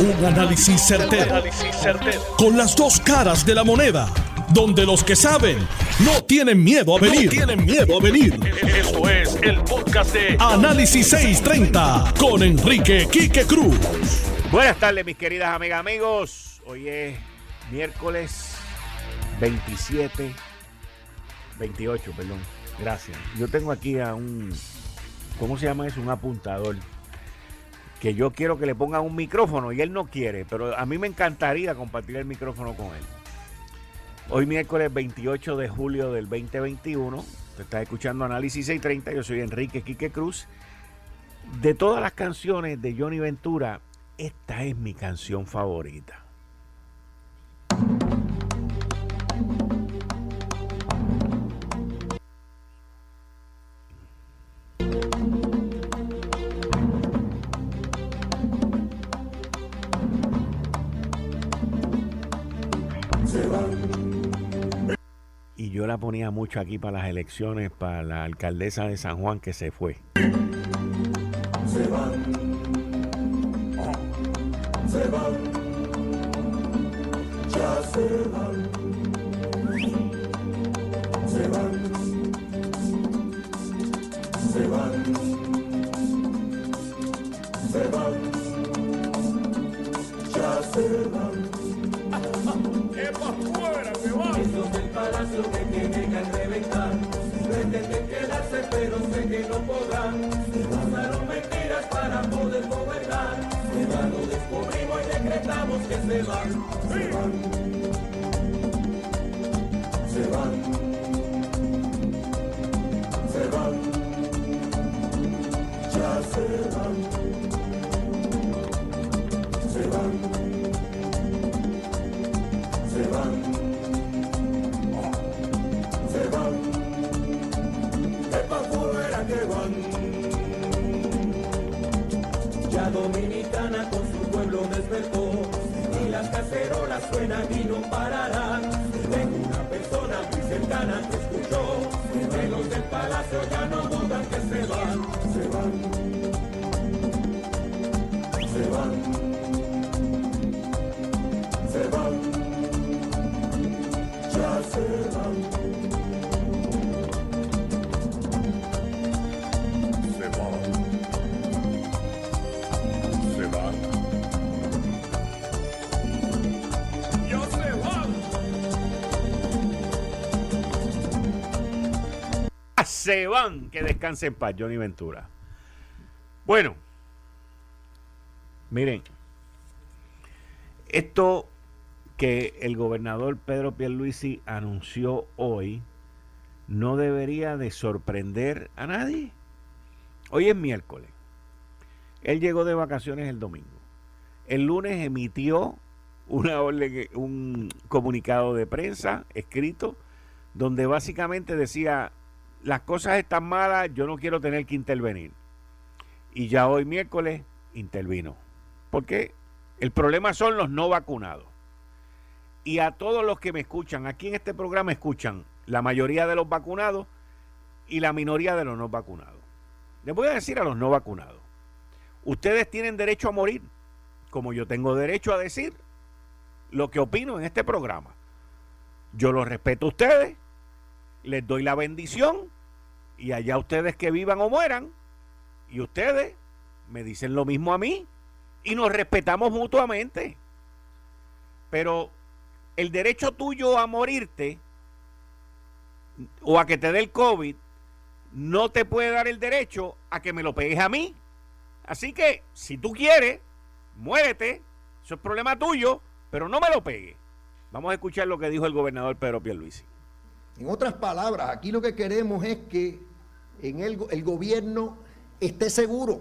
Un análisis certero, Con las dos caras de la moneda. Donde los que saben no tienen miedo a venir. tienen miedo a venir. Esto es el podcast de Análisis 630 con Enrique Quique Cruz. Buenas tardes, mis queridas amigas, amigos. Hoy es miércoles 27, 28, perdón. Gracias. Yo tengo aquí a un, ¿cómo se llama eso? Un apuntador que yo quiero que le pongan un micrófono y él no quiere, pero a mí me encantaría compartir el micrófono con él. Hoy miércoles 28 de julio del 2021, te estás escuchando Análisis 630, yo soy Enrique Quique Cruz. De todas las canciones de Johnny Ventura, esta es mi canción favorita. Yo la ponía mucho aquí para las elecciones, para la alcaldesa de San Juan que se fue. Se van. Se van. Ya se van. Se van. Pero sé que no podrán. Usaron mentiras para poder gobernar. Ya lo descubrimos y decretamos que se van. Se van. Cacerolas suenan y no pararán. Tengo una persona muy cercana que escuchó. Que los del palacio ya no dudan que. Se van. Se van. Que descanse en paz, Johnny Ventura. Bueno, miren, esto que el gobernador Pedro Pierluisi anunció hoy no debería de sorprender a nadie. Hoy es miércoles. Él llegó de vacaciones el domingo. El lunes emitió una un comunicado de prensa escrito donde básicamente decía las cosas están malas, yo no quiero tener que intervenir. Y ya hoy miércoles intervino. Porque el problema son los no vacunados y a todos los que me escuchan, aquí en este programa escuchan la mayoría de los vacunados y la minoría de los no vacunados. Les voy a decir a los no vacunados, ustedes tienen derecho a morir, como yo tengo derecho a decir lo que opino en este programa. Yo los respeto a ustedes, les doy la bendición y allá ustedes que vivan o mueran, y ustedes me dicen lo mismo a mí y nos respetamos mutuamente. Pero el derecho tuyo a morirte o a que te dé el COVID no te puede dar el derecho a que me lo pegues a mí. Así que, si tú quieres, muérete, eso es problema tuyo, pero no me lo pegues. Vamos a escuchar lo que dijo el gobernador Pedro Pierluisi. En otras palabras, aquí lo que queremos es que el, el gobierno esté seguro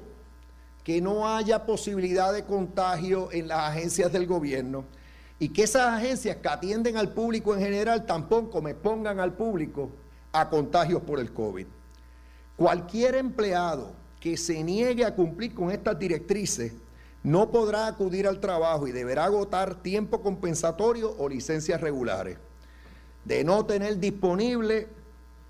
que no haya posibilidad de contagio en las agencias del gobierno y que esas agencias que atienden al público en general tampoco me pongan al público a contagios por el COVID. Cualquier empleado que se niegue a cumplir con estas directrices no podrá acudir al trabajo y deberá agotar tiempo compensatorio o licencias regulares. De no tener disponible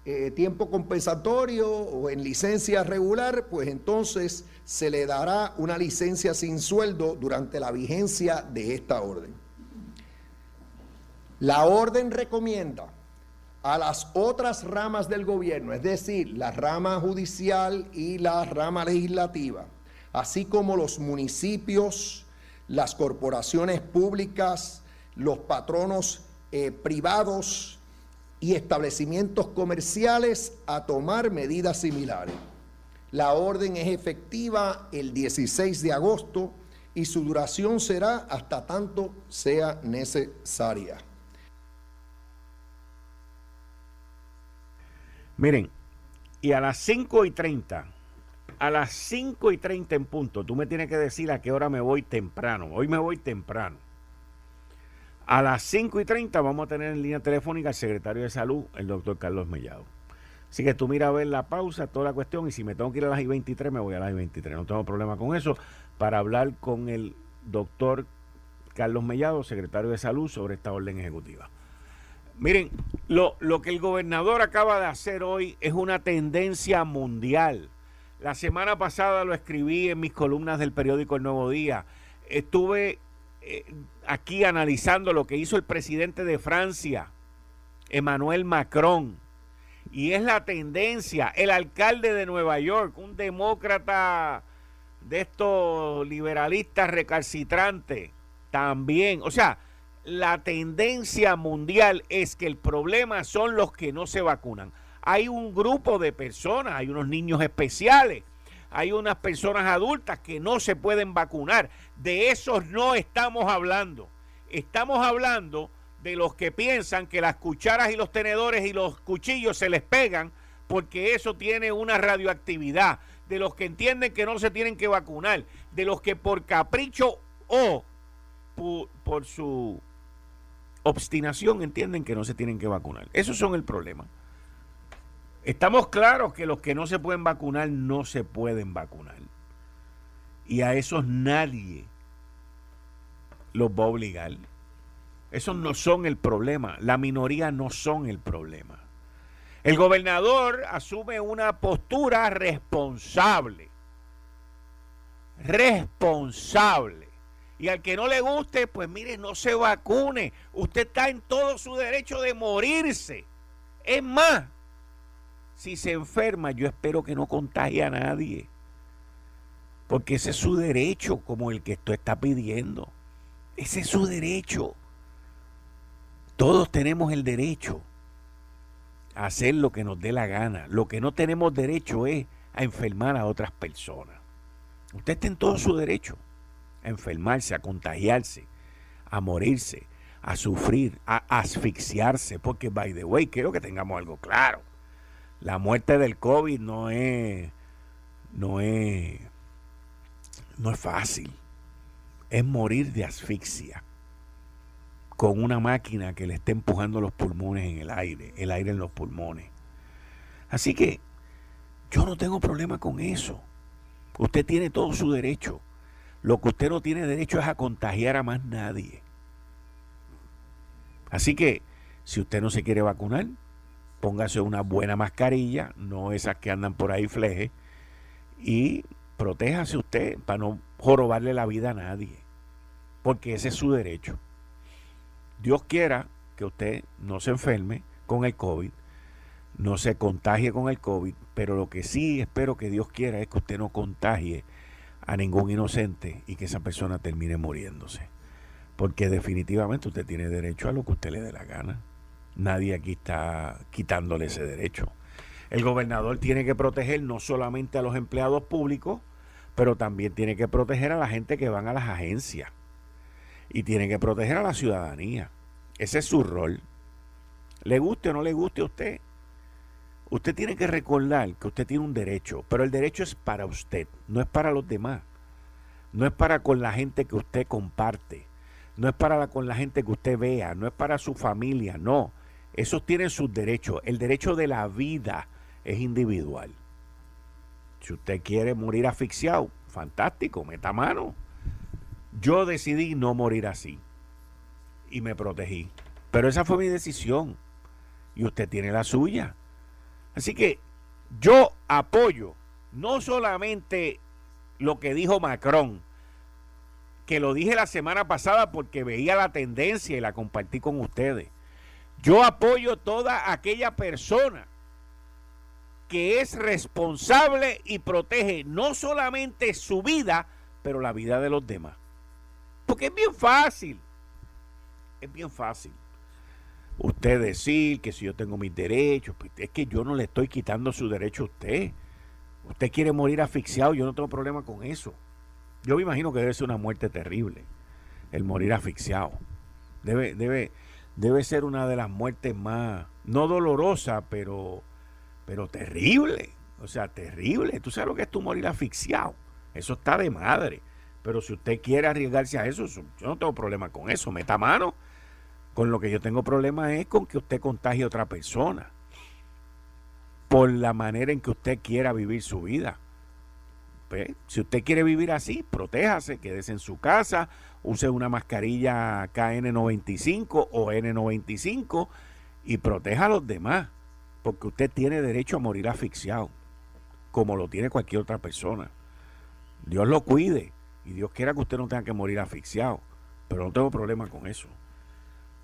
eh, tiempo compensatorio o en licencia regular, pues entonces se le dará una licencia sin sueldo durante la vigencia de esta orden. La orden recomienda a las otras ramas del gobierno, es decir, la rama judicial y la rama legislativa, así como los municipios, las corporaciones públicas, los patronos eh, privados y establecimientos comerciales a tomar medidas similares. La orden es efectiva el 16 de agosto y su duración será hasta tanto sea necesaria. Miren, y a las 5 y 30, a las 5 y 30 en punto, tú me tienes que decir a qué hora me voy temprano. Hoy me voy temprano. A las 5 y 30 vamos a tener en línea telefónica al secretario de salud, el doctor Carlos Mellado. Así que tú mira a ver la pausa, toda la cuestión, y si me tengo que ir a las I-23, me voy a las I-23. No tengo problema con eso, para hablar con el doctor Carlos Mellado, secretario de salud, sobre esta orden ejecutiva. Miren, lo, lo que el gobernador acaba de hacer hoy es una tendencia mundial. La semana pasada lo escribí en mis columnas del periódico El Nuevo Día. Estuve eh, aquí analizando lo que hizo el presidente de Francia, Emmanuel Macron. Y es la tendencia, el alcalde de Nueva York, un demócrata de estos liberalistas recalcitrantes, también. O sea, la tendencia mundial es que el problema son los que no se vacunan. Hay un grupo de personas, hay unos niños especiales hay unas personas adultas que no se pueden vacunar. De esos no estamos hablando. Estamos hablando de los que piensan que las cucharas y los tenedores y los cuchillos se les pegan porque eso tiene una radioactividad. De los que entienden que no se tienen que vacunar. De los que por capricho o por, por su obstinación entienden que no se tienen que vacunar. Esos son el problema. Estamos claros que los que no se pueden vacunar no se pueden vacunar. Y a esos nadie los va a obligar. Esos no son el problema. La minoría no son el problema. El gobernador asume una postura responsable. Responsable. Y al que no le guste, pues mire, no se vacune. Usted está en todo su derecho de morirse. Es más, si se enferma, yo espero que no contagie a nadie. Porque ese es su derecho, como el que esto está pidiendo. Ese es su derecho. Todos tenemos el derecho a hacer lo que nos dé la gana. Lo que no tenemos derecho es a enfermar a otras personas. Usted en todo su derecho a enfermarse, a contagiarse, a morirse, a sufrir, a asfixiarse. Porque, by the way, quiero que tengamos algo claro la muerte del COVID no es, no es, no es fácil. Es morir de asfixia con una máquina que le esté empujando los pulmones en el aire, el aire en los pulmones. Así que yo no tengo problema con eso. Usted tiene todo su derecho. Lo que usted no tiene derecho es a contagiar a más nadie. Así que, si usted no se quiere vacunar, póngase una buena mascarilla, no esas que andan por ahí fleje, y protéjase usted para no jorobarle la vida a nadie, porque ese es su derecho. Dios quiera que usted no se enferme con el COVID, no se contagie con el COVID, pero lo que sí espero que Dios quiera es que usted no contagie a ningún inocente y que esa persona termine muriéndose. Porque definitivamente usted tiene derecho a lo que usted le dé la gana. Nadie aquí está quitándole ese derecho. El gobernador tiene que proteger no solamente a los empleados públicos, pero también tiene que proteger a la gente que van a las agencias. Y tiene que proteger a la ciudadanía. Ese es su rol. Le guste o no le guste a usted, usted tiene que recordar que usted tiene un derecho, pero el derecho es para usted, no es para los demás. No es para con la gente que usted comparte, no es para con la gente que usted vea, no es para su familia, no. Esos tienen sus derechos. El derecho de la vida es individual. Si usted quiere morir asfixiado, fantástico, meta mano. Yo decidí no morir así y me protegí. Pero esa fue mi decisión y usted tiene la suya. Así que yo apoyo no solamente lo que dijo Macron, que lo dije la semana pasada porque veía la tendencia y la compartí con ustedes. Yo apoyo toda aquella persona que es responsable y protege no solamente su vida, pero la vida de los demás. Porque es bien fácil. Es bien fácil. Usted decir que si yo tengo mis derechos, pues es que yo no le estoy quitando su derecho a usted. Usted quiere morir asfixiado, yo no tengo problema con eso. Yo me imagino que debe ser una muerte terrible, el morir asfixiado. Debe, debe, debe ser una de las muertes más, no dolorosa, pero, pero terrible. O sea, terrible. Tú sabes lo que es tu morir asfixiado. Eso está de madre. Pero si usted quiere arriesgarse a eso, yo no tengo problema con eso. Meta mano. Con lo que yo tengo problema es con que usted contagie a otra persona. Por la manera en que usted quiera vivir su vida. Pues, si usted quiere vivir así, protéjase, quédese en su casa, use una mascarilla KN95 o N95 y proteja a los demás. Porque usted tiene derecho a morir asfixiado, como lo tiene cualquier otra persona. Dios lo cuide y Dios quiera que usted no tenga que morir asfixiado, pero no tengo problema con eso.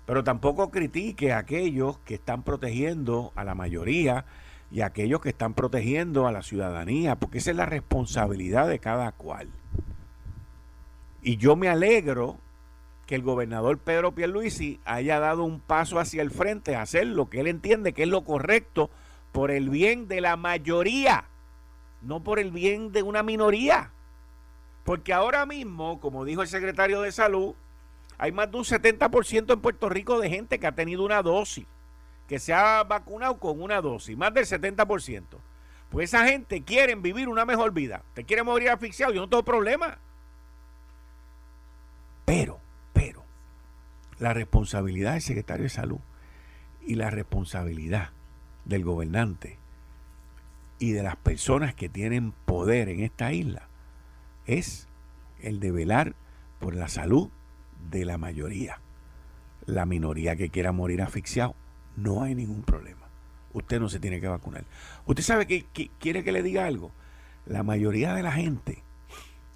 Pero tampoco critique a aquellos que están protegiendo a la mayoría y a aquellos que están protegiendo a la ciudadanía, porque esa es la responsabilidad de cada cual. Y yo me alegro que el gobernador Pedro Pierluisi haya dado un paso hacia el frente a hacer lo que él entiende que es lo correcto por el bien de la mayoría, no por el bien de una minoría. Porque ahora mismo, como dijo el secretario de Salud, hay más de un 70% en Puerto Rico de gente que ha tenido una dosis, que se ha vacunado con una dosis, más del 70%. Pues esa gente quiere vivir una mejor vida. Te quiere morir asfixiado, yo no tengo problema. Pero, pero, la responsabilidad del secretario de Salud y la responsabilidad del gobernante y de las personas que tienen poder en esta isla es el de velar por la salud de la mayoría. La minoría que quiera morir asfixiado, no hay ningún problema. Usted no se tiene que vacunar. ¿Usted sabe que, quiere que le diga algo? La mayoría de la gente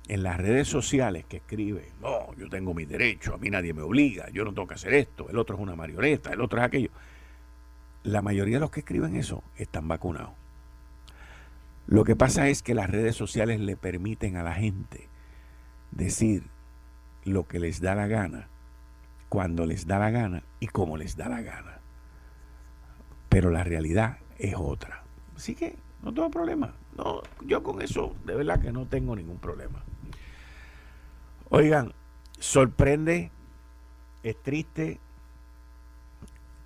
en las redes sociales que escribe, no, yo tengo mis derechos, a mí nadie me obliga, yo no tengo que hacer esto, el otro es una marioneta, el otro es aquello. La mayoría de los que escriben eso están vacunados. Lo que pasa es que las redes sociales le permiten a la gente decir lo que les da la gana, cuando les da la gana y cómo les da la gana. Pero la realidad es otra. Así que no tengo problema. No, yo con eso de verdad que no tengo ningún problema. Oigan, sorprende, es triste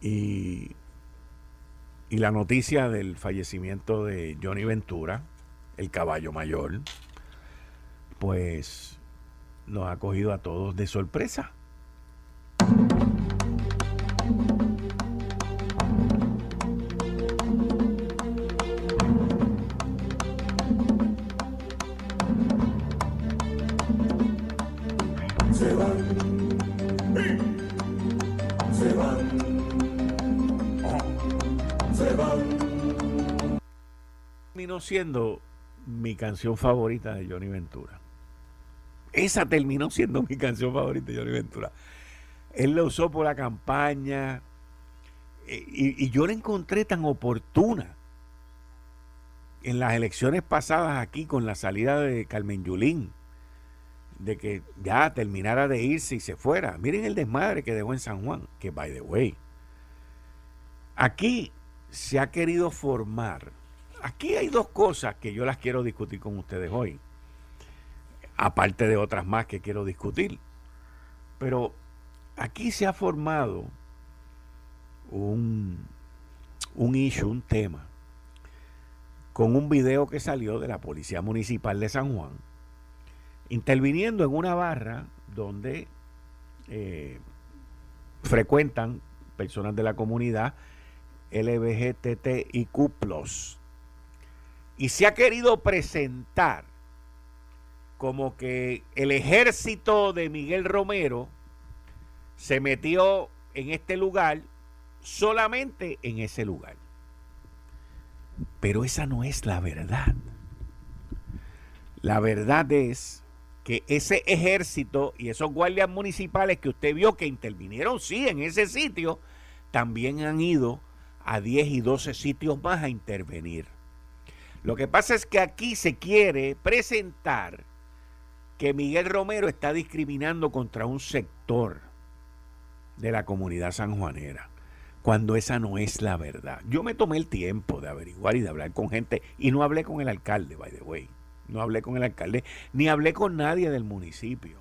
y y la noticia del fallecimiento de Johnny Ventura, el caballo mayor, pues nos ha cogido a todos de sorpresa. Siendo mi canción favorita de Johnny Ventura. Esa terminó siendo mi canción favorita de Johnny Ventura. Él la usó por la campaña eh, y, yo la encontré tan oportuna en las elecciones pasadas aquí con la salida de Carmen Yulín, de que ya terminara de irse y se fuera. Miren el desmadre que dejó en San Juan, que by the way, aquí se ha querido formar aquí hay dos cosas que yo las quiero discutir con ustedes hoy, aparte de otras más que quiero discutir. Pero aquí se ha formado un, un issue, un tema, con un video que salió de la Policía Municipal de San Juan, interviniendo en una barra donde eh, frecuentan personas de la comunidad LBGTTIQ y se ha querido presentar como que el ejército de Miguel Romero se metió en este lugar solamente en ese lugar. Pero esa no es la verdad. La verdad es que ese ejército y esos guardias municipales que usted vio que intervinieron, sí, en ese sitio, también han ido a 10 y 12 sitios más a intervenir. Lo que pasa es que aquí se quiere presentar que Miguel Romero está discriminando contra un sector de la comunidad sanjuanera, cuando esa no es la verdad. Yo me tomé el tiempo de averiguar y de hablar con gente y no hablé con el alcalde, by the way. No hablé con el alcalde, ni hablé con nadie del municipio.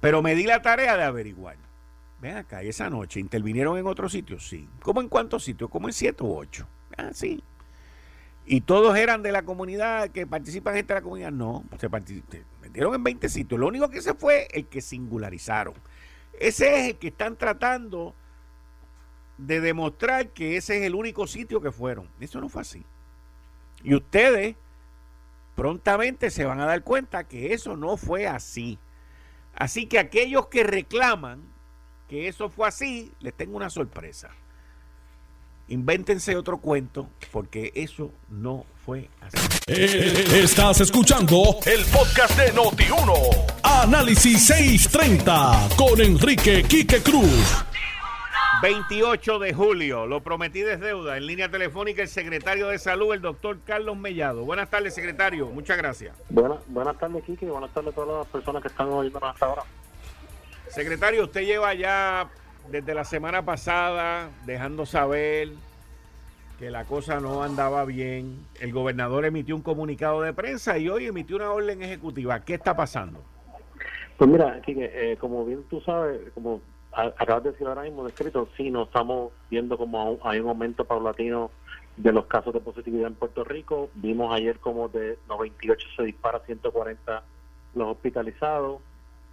Pero me di la tarea de averiguar. Ven acá, esa noche intervinieron en otros sitios, sí. ¿Cómo en cuántos sitios? Como en siete u ocho. Ah, sí. Y todos eran de la comunidad, que participan gente de la comunidad. No, se, metieron en 20 sitios. Lo único que se fue el que singularizaron. Ese es el que están tratando de demostrar que ese es el único sitio que fueron. Eso no fue así. Y ustedes prontamente se van a dar cuenta que eso no fue así. Así que aquellos que reclaman que eso fue así, les tengo una sorpresa. Invéntense otro cuento porque eso no fue así. Eh, estás escuchando el podcast de Noti1. Análisis 630 con Enrique Quique Cruz. 28 de julio, lo prometí es deuda. En línea telefónica el secretario de Salud, el doctor Carlos Mellado. Buenas tardes, secretario. Muchas gracias. Buenas, buenas tardes, y buenas tardes a todas las personas que están oyendo hasta ahora. Secretario, usted lleva ya desde la semana pasada dejando saber que la cosa no andaba bien. El gobernador emitió un comunicado de prensa y hoy emitió una orden ejecutiva. ¿Qué está pasando? Pues mira, Kike, eh, como bien tú sabes, como acabas de decir ahora mismo, descrito, sí, nos estamos viendo como hay un aumento paulatino de los casos de positividad en Puerto Rico. Vimos ayer como de 98 se dispara a 140 los hospitalizados.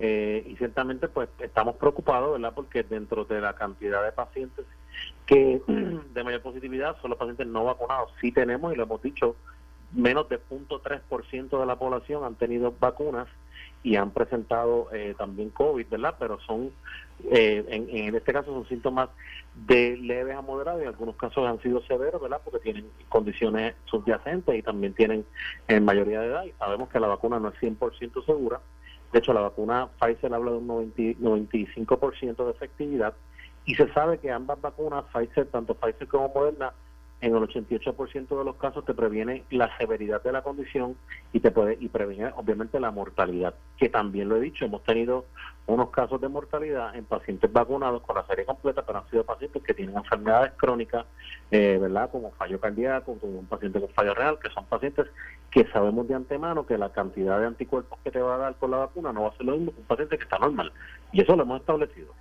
Eh, y ciertamente pues estamos preocupados, ¿verdad? Porque dentro de la cantidad de pacientes que de mayor positividad son los pacientes no vacunados. Sí tenemos, y lo hemos dicho, menos de 0.3% de la población han tenido vacunas y han presentado eh, también COVID, ¿verdad? Pero son, eh, en, este caso son síntomas de leves a moderados y en algunos casos han sido severos, ¿verdad? Porque tienen condiciones subyacentes y también tienen en mayoría de edad y sabemos que la vacuna no es 100% segura. De hecho, la vacuna Pfizer habla de un 95% de efectividad y se sabe que ambas vacunas, Pfizer, tanto Pfizer como Moderna, en el 88% de los casos te previene la severidad de la condición y te puede y previene obviamente la mortalidad, que también lo he dicho, hemos tenido unos casos de mortalidad en pacientes vacunados con la serie completa, pero han sido pacientes que tienen enfermedades crónicas, eh, ¿verdad? Como fallo cardíaco, como un paciente con fallo real, que son pacientes que sabemos de antemano que la cantidad de anticuerpos que te va a dar con la vacuna no va a ser lo mismo que un paciente que está normal. Y eso lo hemos establecido.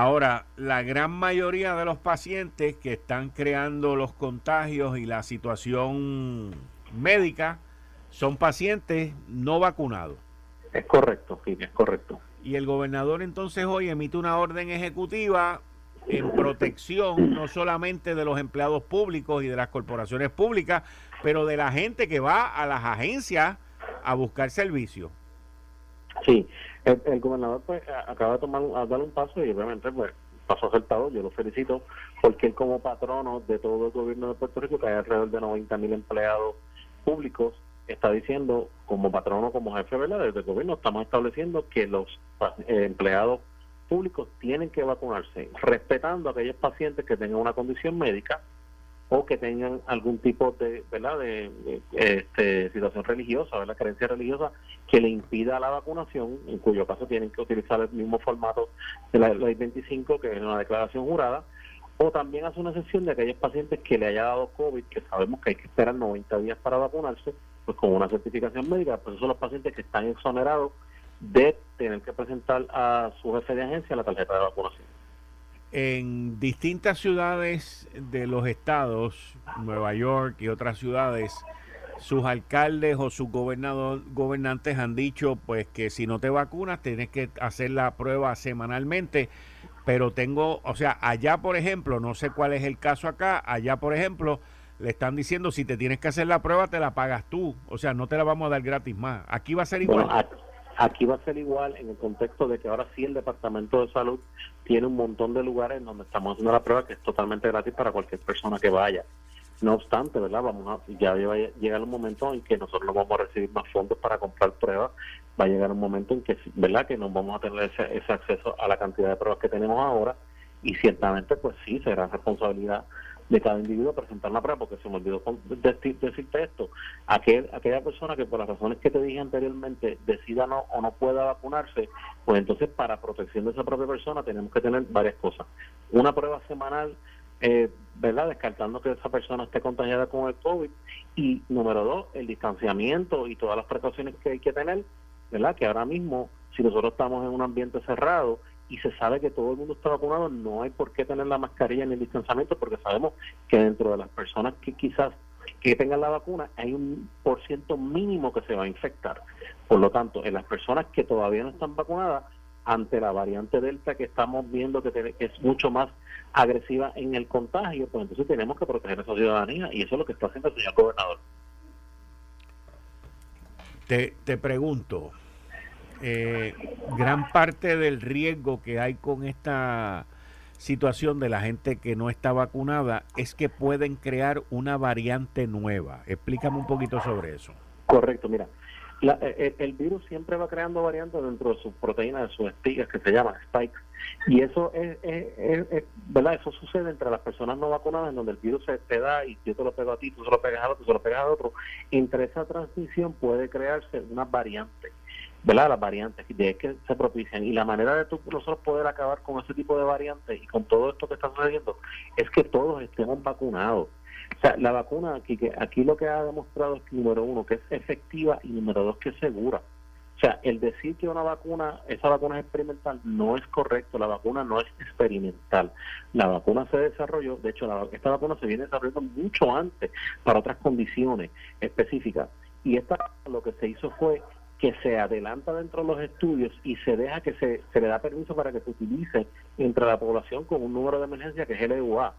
Ahora, la gran mayoría de los pacientes que están creando los contagios y la situación médica son pacientes no vacunados. Es correcto, sí, es correcto. Y el gobernador entonces hoy emite una orden ejecutiva en protección no solamente de los empleados públicos y de las corporaciones públicas, pero de la gente que va a las agencias a buscar servicios. Sí, el, gobernador pues acaba de tomar a dar un paso y obviamente pues paso acertado, yo lo felicito, porque él como patrono de todo el gobierno de Puerto Rico, que hay alrededor de 90 mil empleados públicos, está diciendo como patrono, como jefe ¿verdad? desde el gobierno, estamos estableciendo que los eh, empleados públicos tienen que vacunarse, respetando a aquellos pacientes que tengan una condición médica o que tengan algún tipo de, ¿verdad? de, este, situación religiosa, la creencia religiosa que le impida la vacunación, en cuyo caso tienen que utilizar el mismo formato de la ley 25, que es una declaración jurada, o también hace una excepción de aquellos pacientes que le haya dado COVID, que sabemos que hay que esperar 90 días para vacunarse, pues con una certificación médica, pues esos son los pacientes que están exonerados de tener que presentar a su jefe de agencia la tarjeta de vacunación en distintas ciudades de los estados, Nueva York y otras ciudades, sus alcaldes o sus gobernador, gobernantes han dicho pues que si no te vacunas tienes que hacer la prueba semanalmente, pero tengo, o sea, allá por ejemplo, no sé cuál es el caso acá, allá por ejemplo, le están diciendo si te tienes que hacer la prueba te la pagas tú, o sea, no te la vamos a dar gratis más. Aquí va a ser igual Aquí va a ser igual en el contexto de que ahora sí el Departamento de Salud tiene un montón de lugares donde estamos haciendo la prueba que es totalmente gratis para cualquier persona que vaya. No obstante, ¿verdad? Vamos a, ya va a llegar un momento en que nosotros no vamos a recibir más fondos para comprar pruebas. Va a llegar un momento en que, ¿verdad? Que no vamos a tener ese, ese acceso a la cantidad de pruebas que tenemos ahora y ciertamente, pues sí, será responsabilidad de cada individuo presentar la prueba, porque se me olvidó decirte esto, aquel, aquella persona que por las razones que te dije anteriormente decida no o no pueda vacunarse, pues entonces para protección de esa propia persona tenemos que tener varias cosas. Una prueba semanal, eh, ¿verdad? Descartando que esa persona esté contagiada con el COVID. Y número dos, el distanciamiento y todas las precauciones que hay que tener, ¿verdad? Que ahora mismo, si nosotros estamos en un ambiente cerrado y se sabe que todo el mundo está vacunado, no hay por qué tener la mascarilla ni el distanciamiento porque sabemos que dentro de las personas que quizás que tengan la vacuna hay un por ciento mínimo que se va a infectar. Por lo tanto, en las personas que todavía no están vacunadas, ante la variante Delta que estamos viendo que, es mucho más agresiva en el contagio, pues entonces tenemos que proteger a esa ciudadanía y eso es lo que está haciendo el señor gobernador. Te, te pregunto, eh, gran parte del riesgo que hay con esta situación de la gente que no está vacunada es que pueden crear una variante nueva. Explícame un poquito sobre eso. Correcto, mira, eh, el, virus siempre va creando variantes dentro de sus proteínas, de sus espigas, que se llaman spikes. Y eso es, ¿verdad? Eso sucede entre las personas no vacunadas, en donde el virus se te da y yo te lo pego a ti, tú se lo pegas a otro, tú se lo pegas a otro. Entre esa transmisión puede crearse una variante. ¿Verdad? las variantes de que se propician y la manera de tú, nosotros poder acabar con ese tipo de variantes y con todo esto que está sucediendo es que todos estemos vacunados. O sea, la vacuna aquí, que aquí lo que ha demostrado es que, número uno, que es efectiva y número dos, que es segura. O sea, el decir que una vacuna, esa vacuna es experimental, no es correcto. La vacuna no es experimental. La vacuna se desarrolló, de hecho, la, esta vacuna se viene desarrollando mucho antes para otras condiciones específicas. Y esta lo que se hizo fue que se adelanta dentro de los estudios y se deja que se, se le da permiso para que se utilice entre la población con un número de emergencia que es el EUA.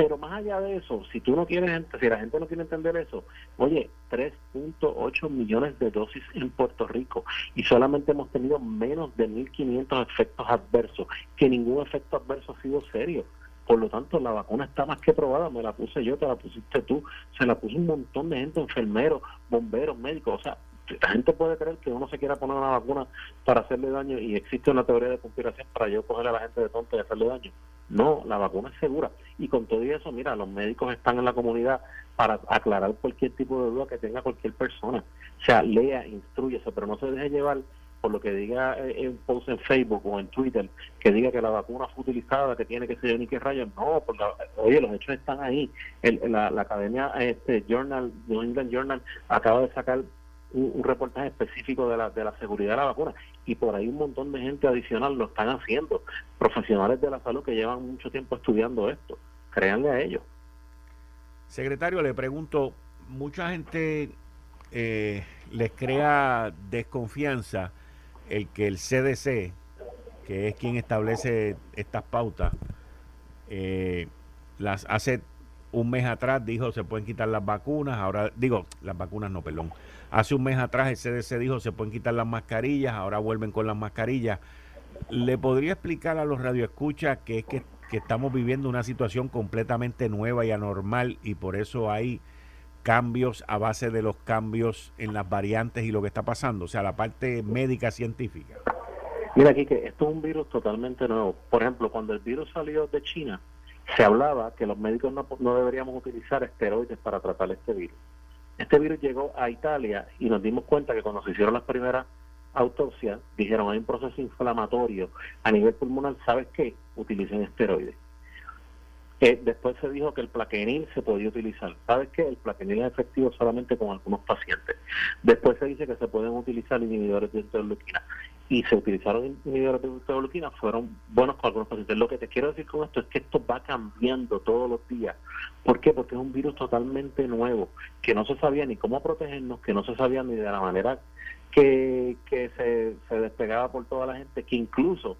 Pero más allá de eso, si tú no quieres, si la gente no quiere entender eso, oye, 3.8 millones de dosis en Puerto Rico y solamente hemos tenido menos de 1.500 efectos adversos, que ningún efecto adverso ha sido serio. Por lo tanto, la vacuna está más que probada, me la puse yo, te la pusiste tú, se la puso un montón de gente, enfermeros, bomberos, médicos, o sea, la gente puede creer que uno se quiera poner una vacuna para hacerle daño y existe una teoría de conspiración para yo cogerle a la gente de tonto y hacerle daño. No, la vacuna es segura. Y con todo eso, mira, los médicos están en la comunidad para aclarar cualquier tipo de duda que tenga cualquier persona. O sea, lea, instruyese, pero no se deje llevar por lo que diga en un post en Facebook o en Twitter, que diga que la vacuna fue utilizada, que tiene que ser ni qué rayos. No, porque, oye, los hechos están ahí. la, academia este Journal, New England Journal, acaba de sacar un, reportaje específico de la, de la seguridad de la vacuna. Y por ahí un montón de gente adicional lo están haciendo, profesionales de la salud que llevan mucho tiempo estudiando esto, créanle a ellos. Secretario, le pregunto, mucha gente eh, les crea desconfianza el que el CDC, que es quien establece estas pautas, eh, las hace un mes atrás dijo se pueden quitar las vacunas, ahora digo, las vacunas no, perdón. Hace un mes atrás el CDC dijo se pueden quitar las mascarillas, ahora vuelven con las mascarillas. ¿Le podría explicar a los radioescuchas que es que, estamos viviendo una situación completamente nueva y anormal y por eso hay cambios a base de los cambios en las variantes y lo que está pasando, o sea, la parte médica científica? Mira, que esto es un virus totalmente nuevo. Por ejemplo, cuando el virus salió de China, se hablaba que los médicos no, no deberíamos utilizar esteroides para tratar este virus. Este virus llegó a Italia y nos dimos cuenta que cuando se hicieron las primeras autopsias, dijeron hay un proceso inflamatorio a nivel pulmonar, ¿sabes qué? Utilicen esteroides. Eh, después se dijo que el plaquenil se podía utilizar. ¿Sabes qué? El plaquenil es efectivo solamente con algunos pacientes. Después se dice que se pueden utilizar inhibidores de interleuquina. Y se utilizaron inhibidores fueron buenos con algunos pacientes. Lo que te quiero decir con esto es que esto va cambiando todos los días. ¿Por qué? Porque es un virus totalmente nuevo, que no se sabía ni cómo protegernos, que no se sabía ni de la manera que, que se, se despegaba por toda la gente, que incluso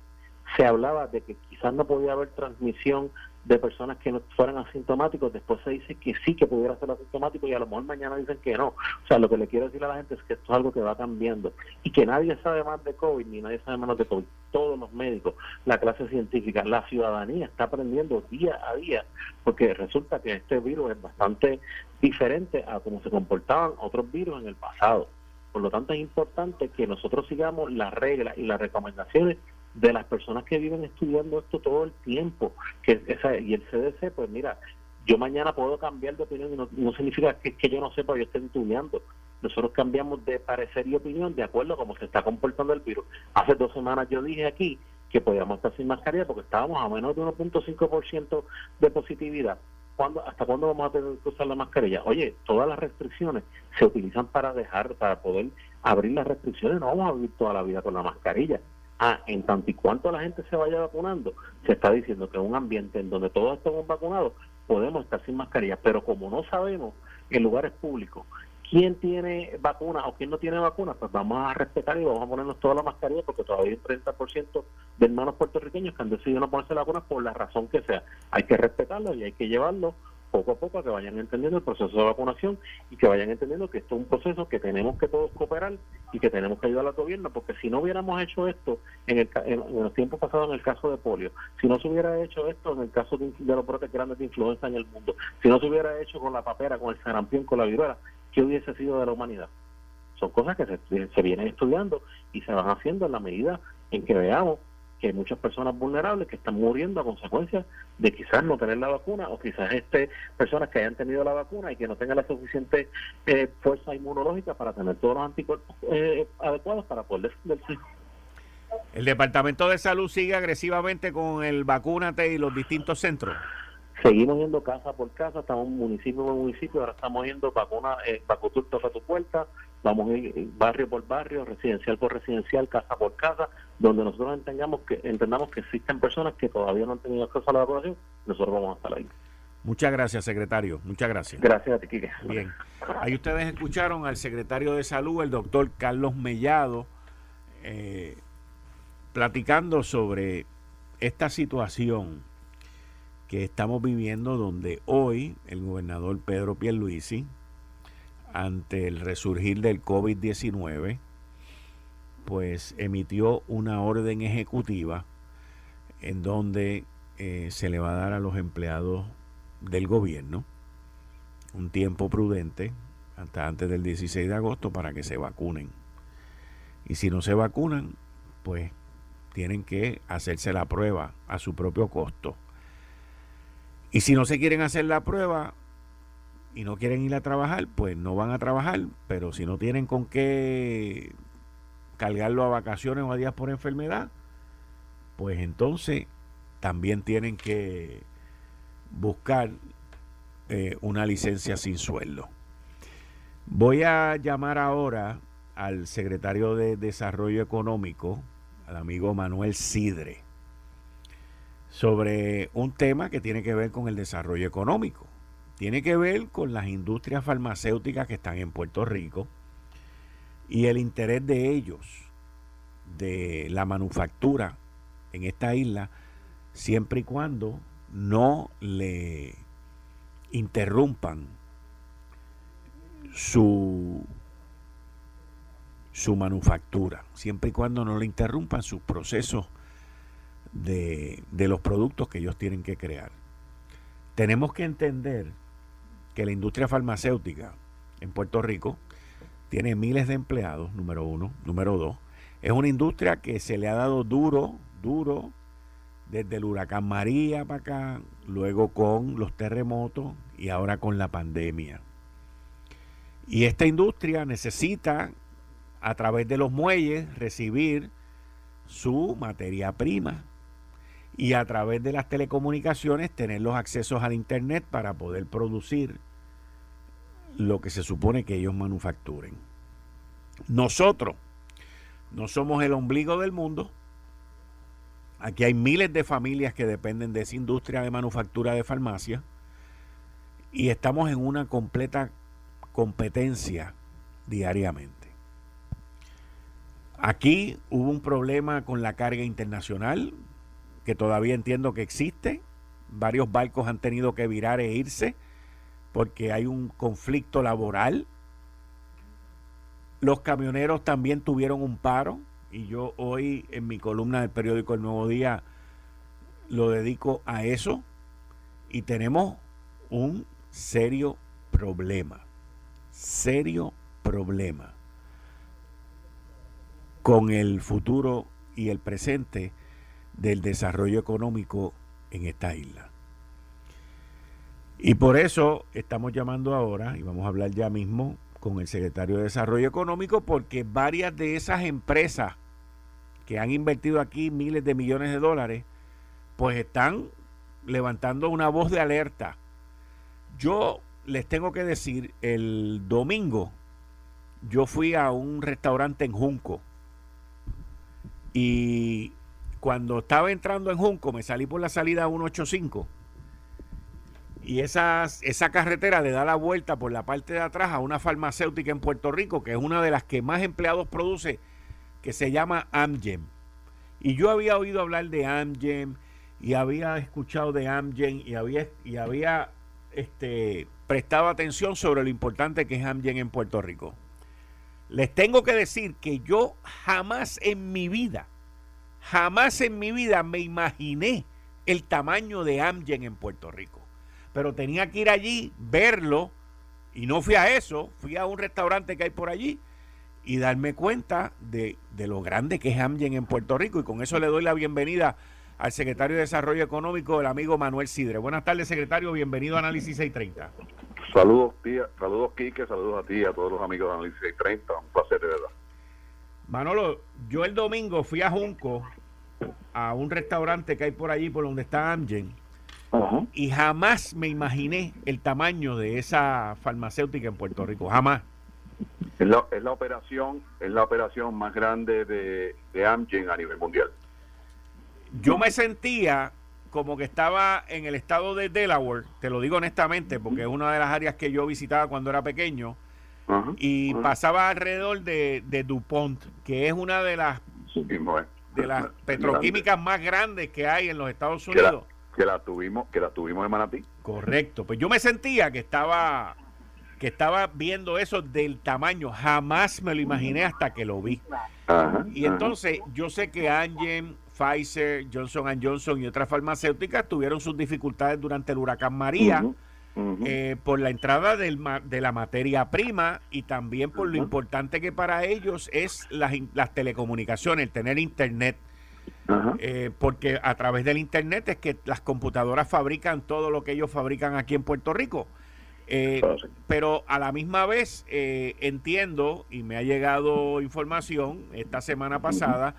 se hablaba de que quizás no podía haber transmisión de personas que no fueran asintomáticos, después se dice que sí que pudiera ser asintomático y a lo mejor mañana dicen que no. O sea, lo que le quiero decir a la gente es que esto es algo que va cambiando y que nadie sabe más de COVID ni nadie sabe menos de COVID. Todos los médicos, la clase científica, la ciudadanía está aprendiendo día a día porque resulta que este virus es bastante diferente a cómo se comportaban otros virus en el pasado. Por lo tanto, es importante que nosotros sigamos las reglas y las recomendaciones de las personas que viven estudiando esto todo el tiempo. que esa, Y el CDC, pues mira, yo mañana puedo cambiar de opinión y no, significa que, que, yo no sepa, yo esté estudiando. Nosotros cambiamos de parecer y opinión de acuerdo a cómo se está comportando el virus. Hace dos semanas yo dije aquí que podíamos estar sin mascarilla porque estábamos a menos de 1.5% de positividad. ¿Cuándo, ¿Hasta cuándo vamos a tener que usar la mascarilla? Oye, todas las restricciones se utilizan para dejar, para poder abrir las restricciones. No vamos a vivir toda la vida con la mascarilla. Ah, en tanto y cuanto la gente se vaya vacunando, se está diciendo que un ambiente en donde todos estamos vacunados, podemos estar sin mascarilla. Pero como no sabemos en lugares públicos quién tiene vacuna o quién no tiene vacuna, pues vamos a respetar y vamos a ponernos toda la mascarilla porque todavía hay un 30% de hermanos puertorriqueños que han decidido no ponerse la vacuna por la razón que sea. Hay que respetarlo y hay que llevarlo poco a poco que vayan entendiendo el proceso de vacunación y que vayan entendiendo que esto es un proceso que tenemos que todos cooperar y que tenemos que ayudar al gobierno, porque si no hubiéramos hecho esto en, el, en, los tiempos pasados en el caso de polio, si no se hubiera hecho esto en el caso de, los brotes grandes de influenza en el mundo, si no se hubiera hecho con la papera, con el sarampión, con la viruela, ¿qué hubiese sido de la humanidad? Son cosas que se, se vienen estudiando y se van haciendo en la medida en que veamos que hay muchas personas vulnerables que están muriendo a consecuencia de quizás no tener la vacuna o quizás este personas que hayan tenido la vacuna y que no tengan la suficiente eh, fuerza inmunológica para tener todos los anticuerpos eh, adecuados para poder defenderse. El Departamento de Salud sigue agresivamente con el vacúnate y los distintos centros. Seguimos yendo casa por casa, estamos municipio por municipio, ahora estamos yendo vacuna, eh, vacutur a tu puerta, vamos a ir barrio por barrio, residencial por residencial, casa por casa, donde nosotros entendamos que entendamos que existen personas que todavía no han tenido acceso a la vacunación, nosotros vamos a estar ahí. Muchas gracias, secretario. Muchas gracias. Gracias a ti, Quique. Bien. Ahí ustedes escucharon al secretario de Salud, el doctor Carlos Mellado, eh, platicando sobre esta situación que estamos viviendo donde hoy el gobernador Pedro Pierluisi, ante el resurgir del COVID-19, pues emitió una orden ejecutiva en donde eh, se le va a dar a los empleados del gobierno un tiempo prudente hasta antes del 16 de agosto para que se vacunen. Y si no se vacunan, pues tienen que hacerse la prueba a su propio costo y si no se quieren hacer la prueba y no quieren ir a trabajar, pues no van a trabajar, pero si no tienen con qué cargarlo a vacaciones o a días por enfermedad, pues entonces también tienen que buscar eh, una licencia sin sueldo. Voy a llamar ahora al secretario de Desarrollo Económico, al amigo Manuel Sidre sobre un tema que tiene que ver con el desarrollo económico. Tiene que ver con las industrias farmacéuticas que están en Puerto Rico y el interés de ellos, de la manufactura en esta isla, siempre y cuando no le interrumpan su, su manufactura, siempre y cuando no le interrumpan sus procesos de, los productos que ellos tienen que crear. Tenemos que entender que la industria farmacéutica en Puerto Rico tiene miles de empleados, número uno. Número dos, es una industria que se le ha dado duro, duro, desde el huracán María para acá, luego con los terremotos y ahora con la pandemia. Y esta industria necesita, a través de los muelles, recibir su materia prima y a través de las telecomunicaciones tener los accesos al Internet para poder producir lo que se supone que ellos manufacturen. Nosotros no somos el ombligo del mundo. Aquí hay miles de familias que dependen de esa industria de manufactura de farmacia y estamos en una completa competencia diariamente. Aquí hubo un problema con la carga internacional, que todavía entiendo que existe, varios barcos han tenido que virar e irse porque hay un conflicto laboral. Los camioneros también tuvieron un paro y yo hoy en mi columna del periódico El Nuevo Día lo dedico a eso y tenemos un serio problema, serio problema con el futuro y el presente del desarrollo económico en esta isla. Y por eso estamos llamando ahora, y vamos a hablar ya mismo con el secretario de Desarrollo Económico, porque varias de esas empresas que han invertido aquí miles de millones de dólares, pues están levantando una voz de alerta. Yo les tengo que decir, el domingo yo fui a un restaurante en Junco y cuando estaba entrando en Junco me salí por la salida 185 y esa, esa carretera le da la vuelta por la parte de atrás a una farmacéutica en Puerto Rico, que es una de las que más empleados produce, que se llama Amgen. Y yo había oído hablar de Amgen y había escuchado de Amgen y había, y había este, prestado atención sobre lo importante que es Amgen en Puerto Rico. Les tengo que decir que yo jamás en mi vida, jamás en mi vida me imaginé el tamaño de Amgen en Puerto Rico pero tenía que ir allí, verlo, y no fui a eso, fui a un restaurante que hay por allí y darme cuenta de, lo grande que es Amgen en Puerto Rico. Y con eso le doy la bienvenida al secretario de Desarrollo Económico, el amigo Manuel Sidre. Buenas tardes, secretario, bienvenido a Análisis 630. Saludos, tía, saludos, Quique, saludos a ti y a todos los amigos de Análisis 630. Un placer, de verdad. Manolo, yo el domingo fui a Junco, a un restaurante que hay por allí, por donde está Amgen, y jamás me imaginé el tamaño de esa farmacéutica en Puerto Rico, jamás. Es la, es la operación, es la operación más grande de, de Amgen a nivel mundial. Yo me sentía como que estaba en el estado de Delaware, te lo digo honestamente, porque es una de las áreas que yo visitaba cuando era pequeño, y pasaba alrededor de, de, DuPont, que es una de las, de las petroquímicas más grandes que hay en los Estados Unidos que la tuvimos que la tuvimos en Manatí. Correcto. Pues yo me sentía que estaba que estaba viendo eso del tamaño. Jamás me lo imaginé hasta que lo vi. Y entonces yo sé que Angen Pfizer Johnson Johnson y otras farmacéuticas tuvieron sus dificultades durante el huracán María eh, por la entrada del, de la materia prima y también por lo importante que para ellos es las, las telecomunicaciones, el tener internet. Eh, porque a través del Internet es que las computadoras fabrican todo lo que ellos fabrican aquí en Puerto Rico. Eh, pero a la misma vez eh, entiendo, y me ha llegado información esta semana pasada,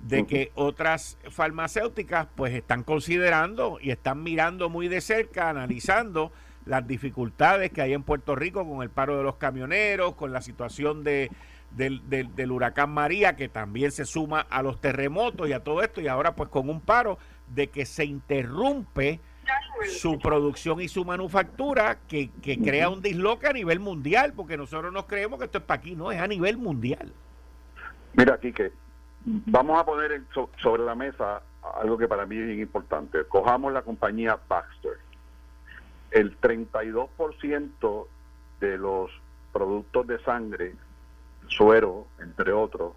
de que otras farmacéuticas pues están considerando y están mirando muy de cerca, analizando las dificultades que hay en Puerto Rico con el paro de los camioneros, con la situación de del, del, huracán María, que también se suma a los terremotos y a todo esto, y ahora pues con un paro de que se interrumpe su producción y su manufactura, que, crea un disloque a nivel mundial, porque nosotros no creemos que esto es para aquí, no, es a nivel mundial. Mira, que vamos a poner sobre la mesa algo que para mí es bien importante. Cojamos la compañía Baxter. El 32% de los productos de sangre suero, entre otros,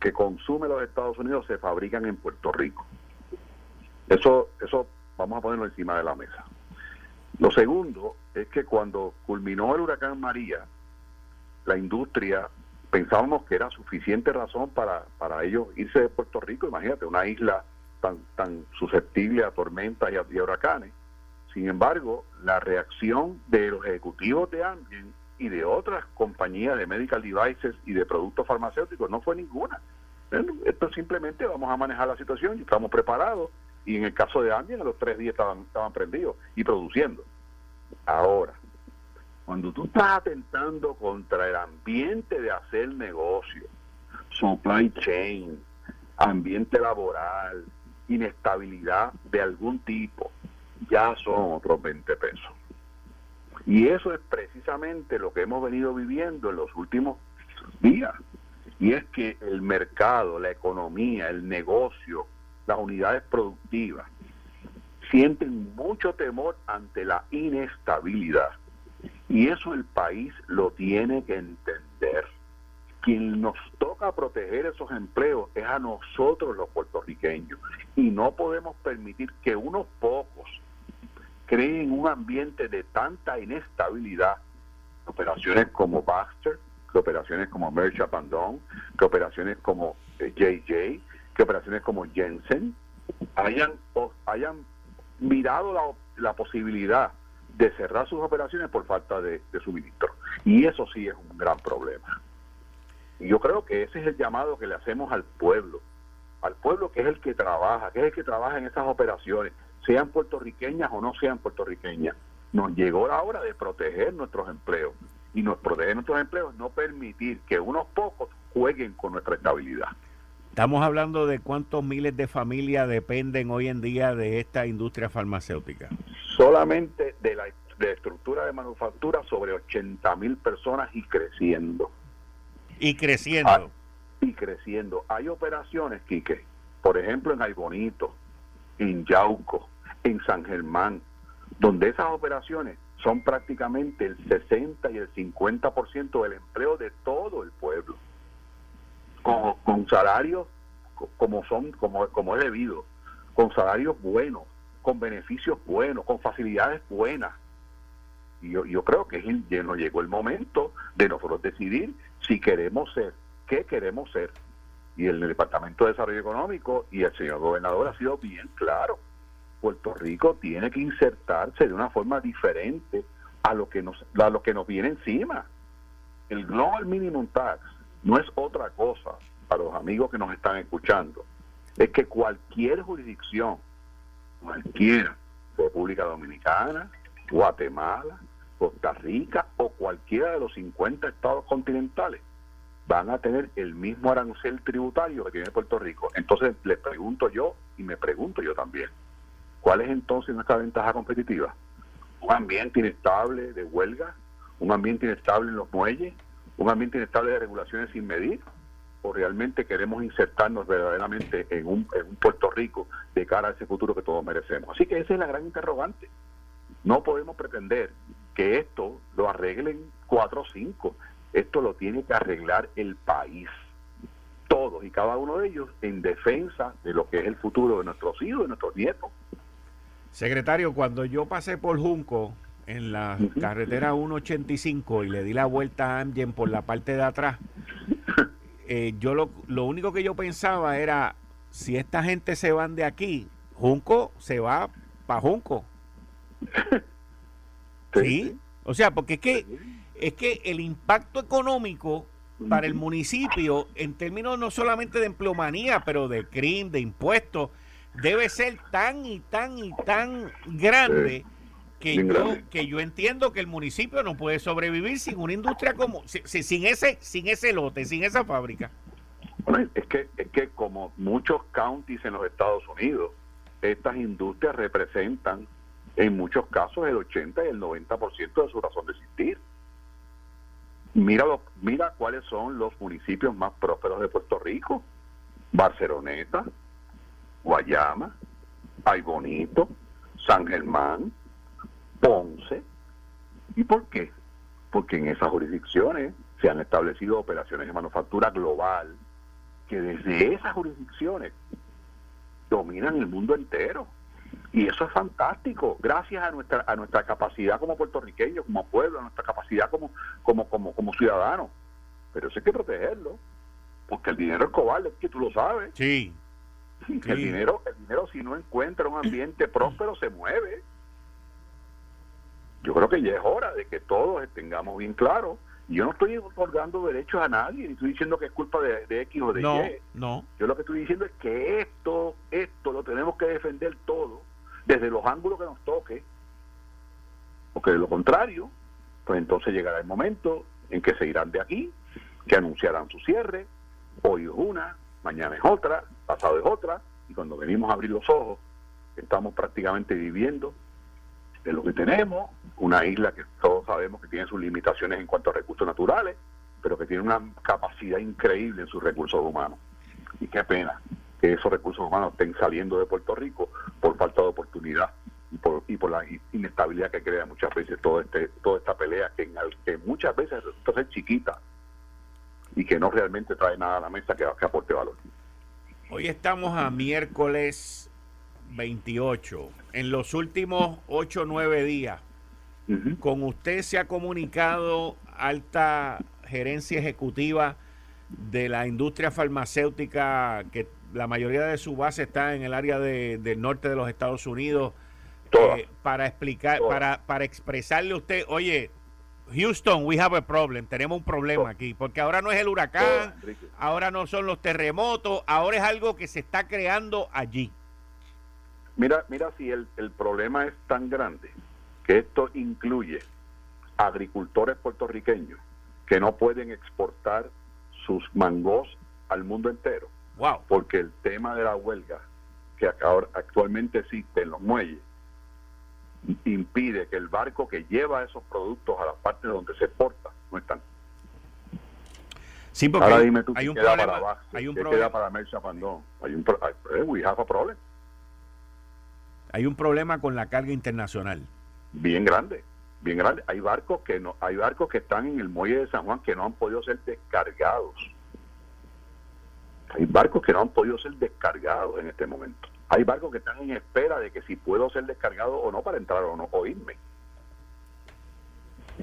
que consume los Estados Unidos se fabrican en Puerto Rico. Eso, eso vamos a ponerlo encima de la mesa. Lo segundo es que cuando culminó el huracán María, la industria pensábamos que era suficiente razón para, para ellos irse de Puerto Rico. Imagínate, una isla tan, tan susceptible a tormentas y a, huracanes. Sin embargo, la reacción de los ejecutivos de Amgen y de otras compañías de medical devices y de productos farmacéuticos, no fue ninguna. Esto simplemente vamos a manejar la situación y estamos preparados. Y en el caso de Amgen, a los tres días estaban, estaban prendidos y produciendo. Ahora, cuando tú estás atentando contra el ambiente de hacer negocio, supply chain, ambiente laboral, inestabilidad de algún tipo, ya son otros 20 pesos. Y eso es precisamente lo que hemos venido viviendo en los últimos días. Y es que el mercado, la economía, el negocio, las unidades productivas sienten mucho temor ante la inestabilidad. Y eso el país lo tiene que entender. Quien nos toca proteger esos empleos es a nosotros los puertorriqueños. Y no podemos permitir que unos pocos creen un ambiente de tanta inestabilidad. Operaciones como Baxter, que operaciones como Merch Abandon, que operaciones como JJ, eh, que operaciones como Jensen, hayan, hayan mirado la, la posibilidad de cerrar sus operaciones por falta de, suministro. Y eso sí es un gran problema. Y yo creo que ese es el llamado que le hacemos al pueblo, al pueblo que es el que trabaja, que es el que trabaja en esas operaciones, sean puertorriqueñas o no sean puertorriqueñas. Nos llegó la hora de proteger nuestros empleos y nos proteger nuestros empleos, no permitir que unos pocos jueguen con nuestra estabilidad. Estamos hablando de cuántos miles de familias dependen hoy en día de esta industria farmacéutica. Solamente de la estructura de manufactura sobre 80 mil personas y creciendo. Y creciendo. Ah, y creciendo. Hay operaciones, Quique, por ejemplo en Aybonito, en Yauco, en San Germán, donde esas operaciones son prácticamente el 60 y el 50% del empleo de todo el pueblo con, salarios como son como, como es debido, con salarios buenos, con beneficios buenos, con facilidades buenas. Y yo, creo que nos llegó el momento de nosotros decidir si queremos ser, qué queremos ser. Y el Departamento de Desarrollo Económico y el señor gobernador ha sido bien claro. Puerto Rico tiene que insertarse de una forma diferente a lo que nos, a lo que nos viene encima. El Global Minimum Tax no es otra cosa para los amigos que nos están escuchando, es que cualquier jurisdicción, cualquier República Dominicana, Guatemala, Costa Rica o cualquiera de los 50 estados continentales van a tener el mismo arancel tributario que tiene Puerto Rico. Entonces le pregunto yo y me pregunto yo también, ¿cuál es entonces nuestra ventaja competitiva? Un ambiente inestable de huelga, un ambiente inestable en los muelles, un ambiente inestable de regulaciones sin medir o realmente queremos insertarnos verdaderamente en un, Puerto Rico de cara a ese futuro que todos merecemos. Así que esa es la gran interrogante. No podemos pretender que esto lo arreglen cuatro o cinco. Esto lo tiene que arreglar el país. Todos y cada uno de ellos en defensa de lo que es el futuro de nuestros hijos, de nuestros nietos. Secretario, cuando yo pasé por Junco, en la carretera 185 y le di la vuelta a Amgen por la parte de atrás, eh, yo lo, lo único que yo pensaba era, si esta gente se van de aquí, Junco se va para Junco. ¿Sí? O sea, porque es que, es que el impacto económico para el municipio, en términos no solamente de empleomanía, pero de crimen, de impuestos, debe ser tan y tan y tan grande que yo, que yo entiendo que el municipio no puede sobrevivir sin una industria como sin, ese sin ese lote, sin esa fábrica. Bueno, es que es que como muchos counties en los Estados Unidos, estas industrias representan en muchos casos el 80 y el 90% de su razón de existir. Mira, mira cuáles son los municipios más prósperos de Puerto Rico. Barceloneta, Guayama, Ay Bonito, San Germán, Ponce. ¿Y por qué? Porque en esas jurisdicciones se han establecido operaciones de manufactura global que desde esas jurisdicciones dominan el mundo entero. Y eso es fantástico, gracias a nuestra a nuestra capacidad como puertorriqueños, como pueblo, a nuestra capacidad como como como como ciudadanos. Pero eso hay que protegerlo, porque el dinero es cobarde, que tú lo sabes. Sí. El dinero el dinero si no encuentra un ambiente próspero se mueve yo creo que ya es hora de que todos tengamos bien claro. Yo no estoy otorgando derechos a nadie, ni estoy diciendo que es culpa de, X o de Y. No. Yo lo que estoy diciendo es que esto, esto lo tenemos que defender todo, desde los ángulos que nos toque, porque de lo contrario, pues entonces llegará el momento en que se irán de aquí, que anunciarán su cierre, hoy es una, mañana es otra, pasado es otra, y cuando venimos a abrir los ojos, estamos prácticamente viviendo de lo que tenemos, una isla que todos sabemos que tiene sus limitaciones en cuanto a recursos naturales, pero que tiene una capacidad increíble en sus recursos humanos. Y qué pena que esos recursos humanos estén saliendo de Puerto Rico por falta de oportunidad y por, la inestabilidad que crea muchas veces todo este, toda esta pelea que, que muchas veces resulta chiquita y que no realmente trae nada a la mesa que, que aporte valor. Hoy estamos a miércoles 28. En los últimos 8 o 9 días, con usted se ha comunicado alta gerencia ejecutiva de la industria farmacéutica, que la mayoría de su base está en el área del norte de los Estados Unidos, eh, para explicar, para, para expresarle a usted, oye, Houston, we have a problem, tenemos un problema aquí, porque ahora no es el huracán, ahora no son los terremotos, ahora es algo que se está creando allí. Mira, mira si el, el problema es tan grande que esto incluye agricultores puertorriqueños que no pueden exportar sus mangos al mundo entero. Wow. Porque el tema de la huelga que actualmente existe en los muelles impide que el barco que lleva esos productos a la parte donde se exporta no están. Sí, porque Ahora dime tú hay, un queda problema, para hay un ¿qué problema. queda para Mercha Pandón? Hay un pro- eh, we have a problem Hay un problema con la carga internacional. bien grande, bien grande. Hay barcos que no, hay barcos que están en el muelle de San Juan que no han podido ser descargados. Hay barcos que no han podido ser descargados en este momento. Hay barcos que están en espera de que si puedo ser descargado o no para entrar o no o irme.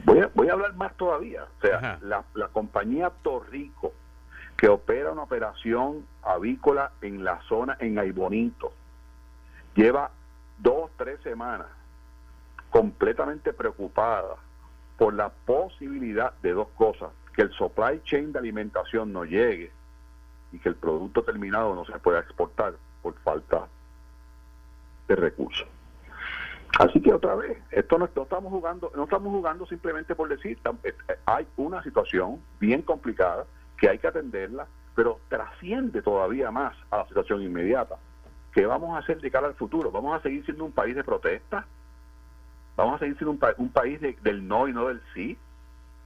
Voy a, voy a hablar más todavía. O sea, la, la compañía Torrico, que opera una operación avícola en la zona, en Aibonito, lleva dos, tres semanas completamente preocupada por la posibilidad de dos cosas, que el supply chain de alimentación no llegue y que el producto terminado no se pueda exportar por falta de recursos. Así que otra vez, esto no, estamos jugando, no estamos jugando simplemente por decir, eh, eh, hay una situación bien complicada que hay que atenderla, pero trasciende todavía más a la situación inmediata. ¿Qué vamos a hacer de cara al futuro? ¿Vamos a seguir siendo un país de protesta? ¿Vamos a seguir siendo un, pa- un país de- del no y no del sí?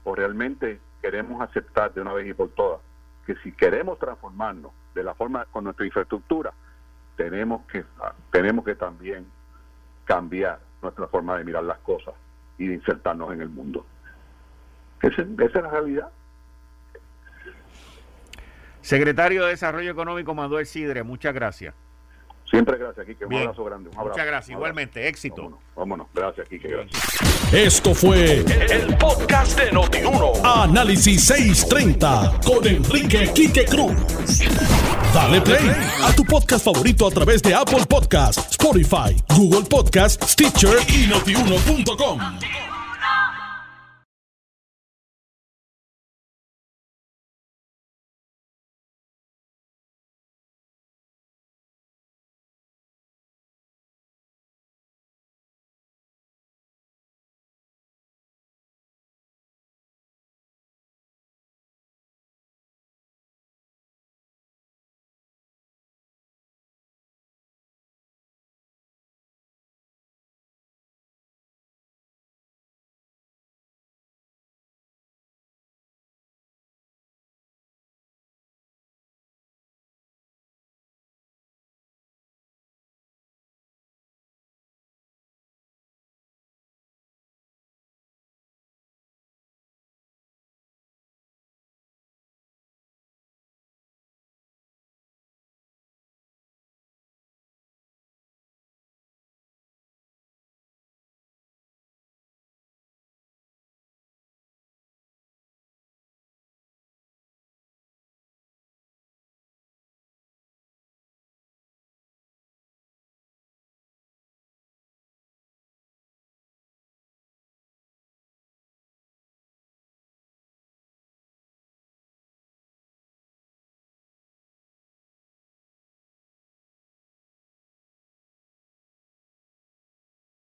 ¿O realmente queremos aceptar de una vez y por todas que si queremos transformarnos de la forma con nuestra infraestructura, tenemos que, tenemos que también cambiar nuestra forma de mirar las cosas y de insertarnos en el mundo? Esa, es la realidad. Secretario de Desarrollo Económico Manuel Sidre, muchas gracias. Siempre gracias, Kike. Un Bien. abrazo grande. Un abrazo. Muchas gracias, Un abrazo. igualmente, éxito. Vámonos, vámonos. Gracias, Kike. Gracias. Esto fue el podcast de Notiuno. Análisis 630 con Enrique Quique Cruz. Dale play a tu podcast favorito a través de Apple Podcasts, Spotify, Google Podcasts, Stitcher y notiuno.com.